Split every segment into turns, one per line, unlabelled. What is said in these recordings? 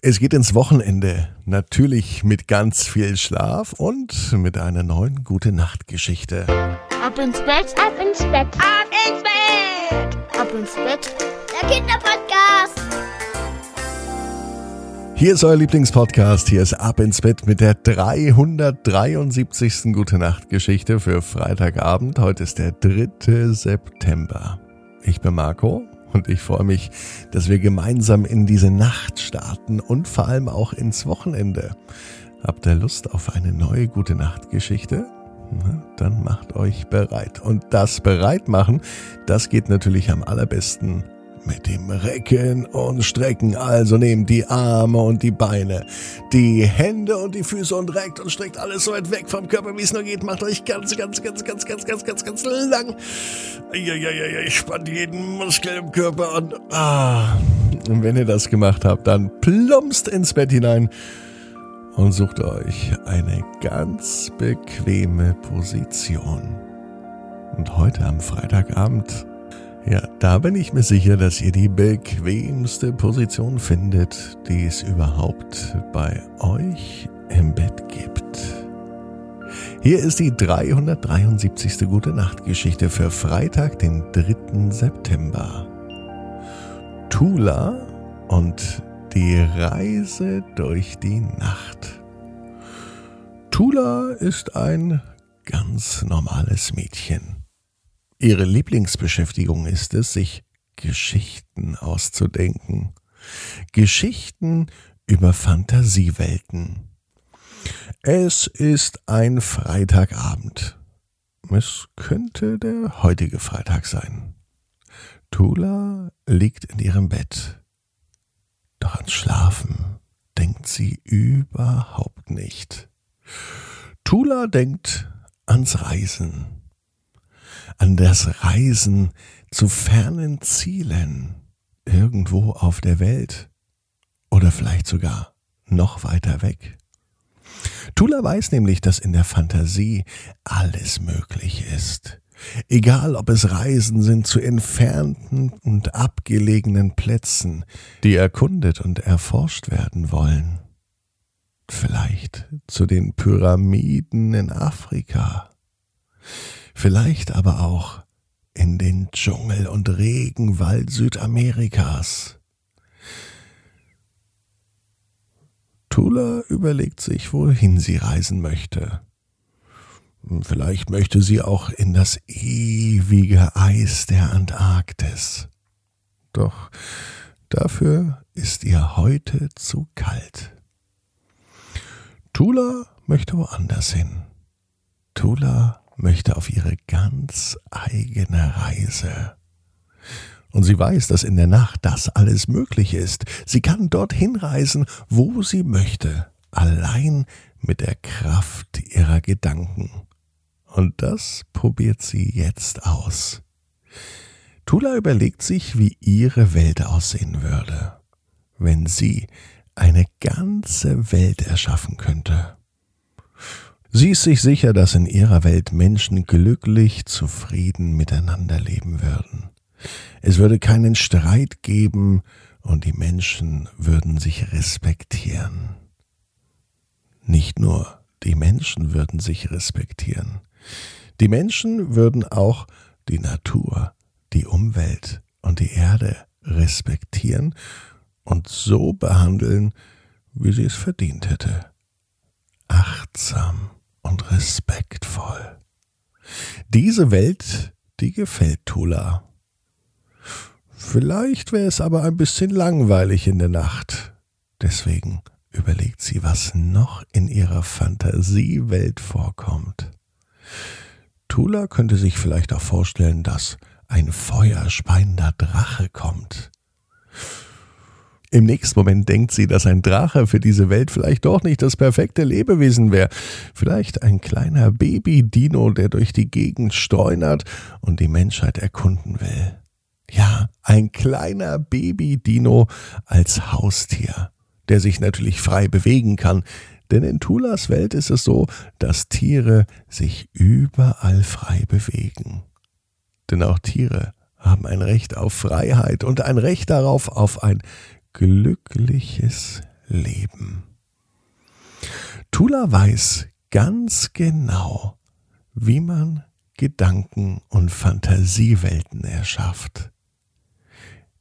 Es geht ins Wochenende. Natürlich mit ganz viel Schlaf und mit einer neuen gute Nacht Geschichte.
Ab ins Bett, ab ins Bett, ab ins Bett, ab ins Bett. Der Kinderpodcast.
Hier ist euer Lieblingspodcast. Hier ist Ab ins Bett mit der 373. Gute Nacht Geschichte für Freitagabend. Heute ist der 3. September. Ich bin Marco und ich freue mich, dass wir gemeinsam in diese Nacht starten und vor allem auch ins Wochenende. Habt ihr Lust auf eine neue gute Nachtgeschichte? Na, dann macht euch bereit. Und das Bereitmachen, das geht natürlich am allerbesten mit dem Recken und Strecken. Also nehmt die Arme und die Beine, die Hände und die Füße und reckt und streckt alles so weit weg vom Körper, wie es nur geht. Macht euch ganz, ganz, ganz, ganz, ganz, ganz, ganz, ganz lang. Ja, ja, ja, ja, ich spannt jeden Muskel im Körper und ah. Und wenn ihr das gemacht habt, dann plumpst ins Bett hinein und sucht euch eine ganz bequeme Position. Und heute am Freitagabend ja, da bin ich mir sicher, dass ihr die bequemste Position findet, die es überhaupt bei euch im Bett gibt. Hier ist die 373. Gute Nacht Geschichte für Freitag, den 3. September. Tula und die Reise durch die Nacht. Tula ist ein ganz normales Mädchen. Ihre Lieblingsbeschäftigung ist es, sich Geschichten auszudenken. Geschichten über Fantasiewelten. Es ist ein Freitagabend. Es könnte der heutige Freitag sein. Tula liegt in ihrem Bett. Doch ans Schlafen denkt sie überhaupt nicht. Tula denkt ans Reisen an das Reisen zu fernen Zielen irgendwo auf der Welt oder vielleicht sogar noch weiter weg. Tula weiß nämlich, dass in der Fantasie alles möglich ist. Egal ob es Reisen sind zu entfernten und abgelegenen Plätzen, die erkundet und erforscht werden wollen. Vielleicht zu den Pyramiden in Afrika vielleicht aber auch in den Dschungel und Regenwald Südamerikas. Tula überlegt sich, wohin sie reisen möchte. Vielleicht möchte sie auch in das ewige Eis der Antarktis. Doch dafür ist ihr heute zu kalt. Tula möchte woanders hin. Tula möchte auf ihre ganz eigene Reise. Und sie weiß, dass in der Nacht das alles möglich ist. Sie kann dorthin reisen, wo sie möchte, allein mit der Kraft ihrer Gedanken. Und das probiert sie jetzt aus. Tula überlegt sich, wie ihre Welt aussehen würde, wenn sie eine ganze Welt erschaffen könnte. Sie ist sich sicher, dass in ihrer Welt Menschen glücklich, zufrieden miteinander leben würden. Es würde keinen Streit geben und die Menschen würden sich respektieren. Nicht nur die Menschen würden sich respektieren. Die Menschen würden auch die Natur, die Umwelt und die Erde respektieren und so behandeln, wie sie es verdient hätte. Achtsam und respektvoll. Diese Welt, die gefällt Tula. Vielleicht wäre es aber ein bisschen langweilig in der Nacht. Deswegen überlegt sie, was noch in ihrer Fantasiewelt vorkommt. Tula könnte sich vielleicht auch vorstellen, dass ein feuerspeiender Drache kommt. Im nächsten Moment denkt sie, dass ein Drache für diese Welt vielleicht doch nicht das perfekte Lebewesen wäre. Vielleicht ein kleiner Baby-Dino, der durch die Gegend streunert und die Menschheit erkunden will. Ja, ein kleiner Baby-Dino als Haustier, der sich natürlich frei bewegen kann, denn in Tulas Welt ist es so, dass Tiere sich überall frei bewegen. Denn auch Tiere haben ein Recht auf Freiheit und ein Recht darauf, auf ein glückliches leben. Tula weiß ganz genau, wie man Gedanken und Fantasiewelten erschafft,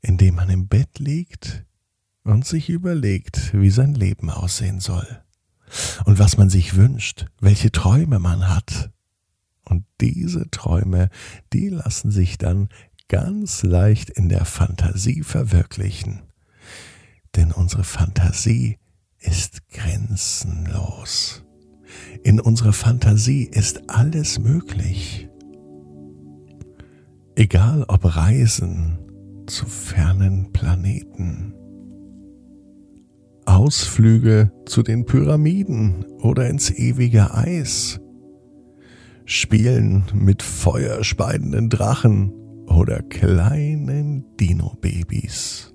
indem man im Bett liegt und sich überlegt, wie sein Leben aussehen soll und was man sich wünscht, welche Träume man hat. Und diese Träume, die lassen sich dann ganz leicht in der Fantasie verwirklichen. Denn unsere Fantasie ist grenzenlos. In unserer Fantasie ist alles möglich. Egal ob Reisen zu fernen Planeten, Ausflüge zu den Pyramiden oder ins ewige Eis, Spielen mit feuerspeidenden Drachen oder kleinen Dino-Babys.